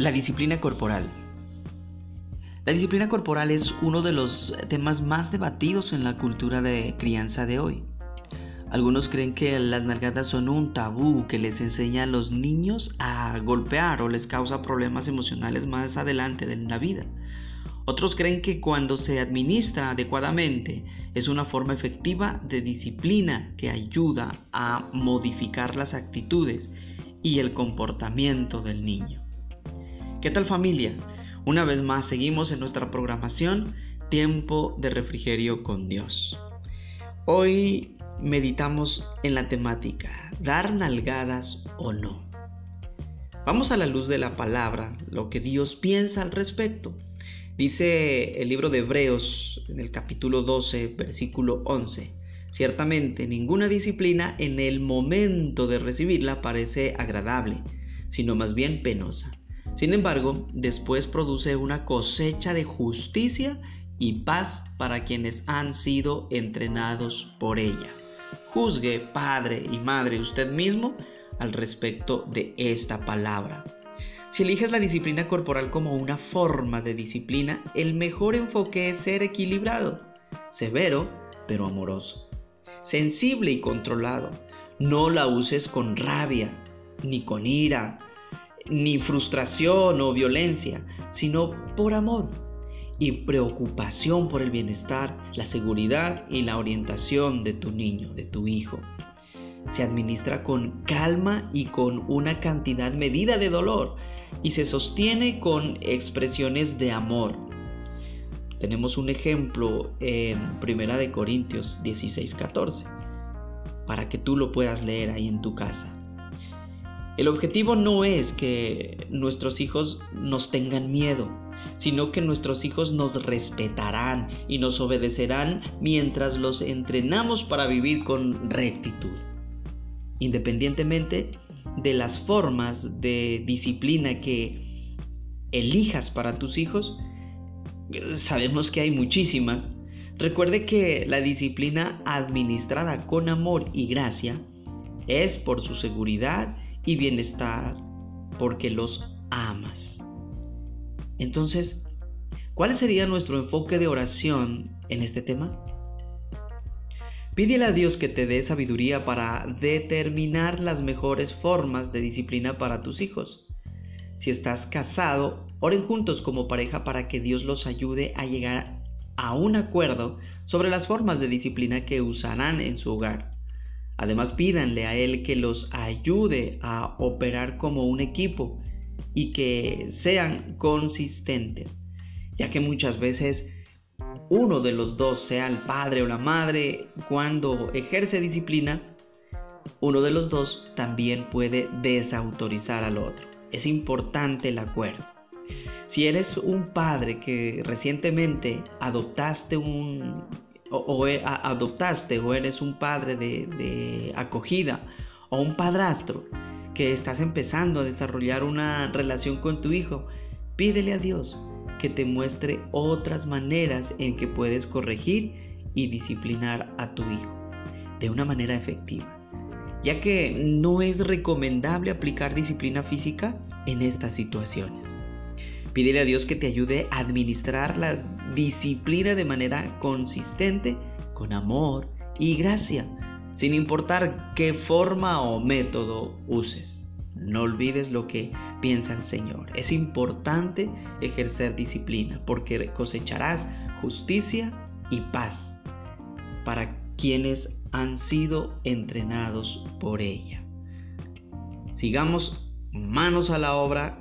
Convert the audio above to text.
La disciplina corporal. La disciplina corporal es uno de los temas más debatidos en la cultura de crianza de hoy. Algunos creen que las nalgadas son un tabú que les enseña a los niños a golpear o les causa problemas emocionales más adelante en la vida. Otros creen que cuando se administra adecuadamente es una forma efectiva de disciplina que ayuda a modificar las actitudes y el comportamiento del niño. ¿Qué tal familia? Una vez más seguimos en nuestra programación Tiempo de Refrigerio con Dios. Hoy meditamos en la temática dar nalgadas o no. Vamos a la luz de la palabra, lo que Dios piensa al respecto. Dice el libro de Hebreos en el capítulo 12, versículo 11. Ciertamente ninguna disciplina en el momento de recibirla parece agradable, sino más bien penosa sin embargo, después produce una cosecha de justicia y paz para quienes han sido entrenados por ella. Juzgue, padre y madre, usted mismo al respecto de esta palabra. Si eliges la disciplina corporal como una forma de disciplina, el mejor enfoque es ser equilibrado, severo pero amoroso, sensible y controlado. No la uses con rabia, ni con ira, ni frustración o violencia, sino por amor y preocupación por el bienestar, la seguridad y la orientación de tu niño, de tu hijo. Se administra con calma y con una cantidad medida de dolor y se sostiene con expresiones de amor. Tenemos un ejemplo en Primera de Corintios 16:14 para que tú lo puedas leer ahí en tu casa. El objetivo no es que nuestros hijos nos tengan miedo, sino que nuestros hijos nos respetarán y nos obedecerán mientras los entrenamos para vivir con rectitud. Independientemente de las formas de disciplina que elijas para tus hijos, sabemos que hay muchísimas. Recuerde que la disciplina administrada con amor y gracia es por su seguridad y bienestar porque los amas. Entonces, ¿cuál sería nuestro enfoque de oración en este tema? Pídele a Dios que te dé sabiduría para determinar las mejores formas de disciplina para tus hijos. Si estás casado, oren juntos como pareja para que Dios los ayude a llegar a un acuerdo sobre las formas de disciplina que usarán en su hogar. Además, pídanle a Él que los ayude a operar como un equipo y que sean consistentes, ya que muchas veces uno de los dos, sea el padre o la madre, cuando ejerce disciplina, uno de los dos también puede desautorizar al otro. Es importante el acuerdo. Si eres un padre que recientemente adoptaste un o, e, adoptaste o eres un padre de, de acogida o un padrastro que estás empezando a desarrollar una relación con tu hijo, pídele a Dios que te muestre otras maneras en que puedes corregir y disciplinar a tu hijo de una manera efectiva, ya que no es recomendable aplicar disciplina física en estas situaciones. Pídele a Dios que te ayude a administrar la disciplina de manera consistente, con amor y gracia, sin importar qué forma o método uses. No olvides lo que piensa el Señor. Es importante ejercer disciplina porque cosecharás justicia y paz para quienes han sido entrenados por ella. Sigamos manos a la obra